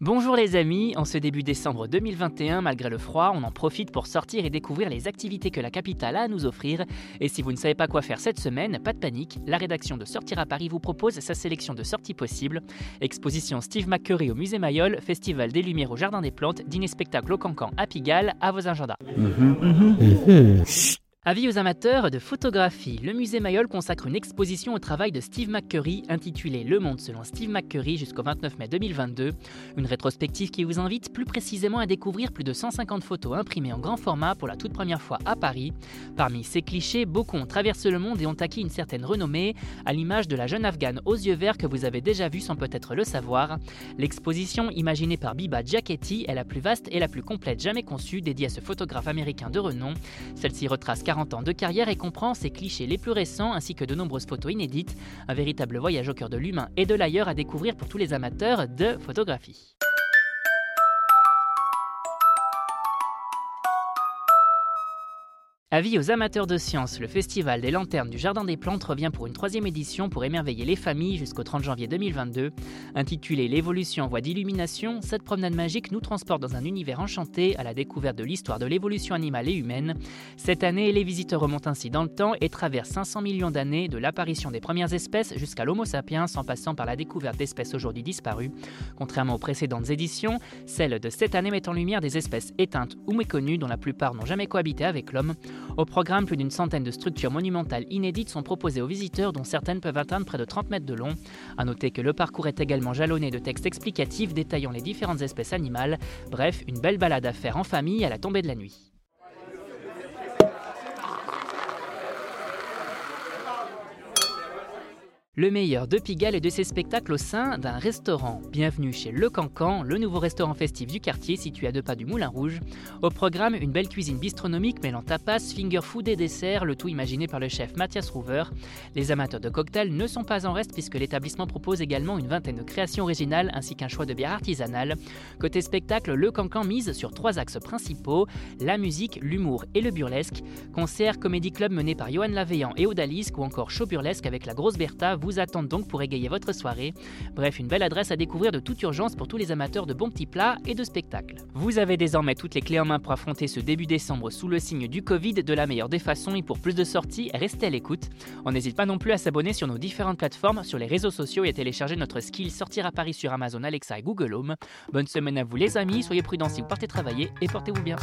Bonjour les amis, en ce début décembre 2021, malgré le froid, on en profite pour sortir et découvrir les activités que la capitale a à nous offrir. Et si vous ne savez pas quoi faire cette semaine, pas de panique, la rédaction de Sortir à Paris vous propose sa sélection de sorties possibles. Exposition Steve McCurry au musée Mayol, Festival des Lumières au Jardin des Plantes, dîner spectacle au Cancan à Pigalle, à vos agendas. Avis aux amateurs de photographie, le musée Mayol consacre une exposition au travail de Steve McCurry intitulée Le Monde selon Steve McCurry jusqu'au 29 mai 2022. Une rétrospective qui vous invite plus précisément à découvrir plus de 150 photos imprimées en grand format pour la toute première fois à Paris. Parmi ces clichés, beaucoup ont traversé le monde et ont acquis une certaine renommée, à l'image de la jeune afghane aux yeux verts que vous avez déjà vue sans peut-être le savoir. L'exposition, imaginée par Biba Giachetti, est la plus vaste et la plus complète jamais conçue, dédiée à ce photographe américain de renom. Celle-ci retrace 40 40 ans de carrière et comprend ses clichés les plus récents ainsi que de nombreuses photos inédites, un véritable voyage au cœur de l'humain et de l'ailleurs à découvrir pour tous les amateurs de photographie. Avis aux amateurs de sciences, le Festival des Lanternes du Jardin des Plantes revient pour une troisième édition pour émerveiller les familles jusqu'au 30 janvier 2022. Intitulée L'évolution en voie d'illumination, cette promenade magique nous transporte dans un univers enchanté à la découverte de l'histoire de l'évolution animale et humaine. Cette année, les visiteurs remontent ainsi dans le temps et traversent 500 millions d'années de l'apparition des premières espèces jusqu'à l'Homo sapiens en passant par la découverte d'espèces aujourd'hui disparues. Contrairement aux précédentes éditions, celle de cette année met en lumière des espèces éteintes ou méconnues dont la plupart n'ont jamais cohabité avec l'homme. Au programme, plus d'une centaine de structures monumentales inédites sont proposées aux visiteurs, dont certaines peuvent atteindre près de 30 mètres de long. A noter que le parcours est également jalonné de textes explicatifs détaillant les différentes espèces animales. Bref, une belle balade à faire en famille à la tombée de la nuit. Le meilleur de Pigalle et de ses spectacles au sein d'un restaurant. Bienvenue chez Le Cancan, le nouveau restaurant festif du quartier situé à deux pas du Moulin Rouge. Au programme, une belle cuisine bistronomique mêlant tapas, finger food et dessert, le tout imaginé par le chef Mathias Rouver. Les amateurs de cocktails ne sont pas en reste puisque l'établissement propose également une vingtaine de créations originales ainsi qu'un choix de bières artisanales. Côté spectacle, Le Cancan mise sur trois axes principaux la musique, l'humour et le burlesque. Concert, comédie club mené par Johan Laveillant et Odalisque ou encore show burlesque avec la grosse Bertha vous attendent donc pour égayer votre soirée. Bref, une belle adresse à découvrir de toute urgence pour tous les amateurs de bons petits plats et de spectacles. Vous avez désormais toutes les clés en main pour affronter ce début décembre sous le signe du Covid de la meilleure des façons et pour plus de sorties, restez à l'écoute. On n'hésite pas non plus à s'abonner sur nos différentes plateformes, sur les réseaux sociaux et à télécharger notre skill Sortir à Paris sur Amazon Alexa et Google Home. Bonne semaine à vous les amis, soyez prudents si vous partez travailler et portez-vous bien.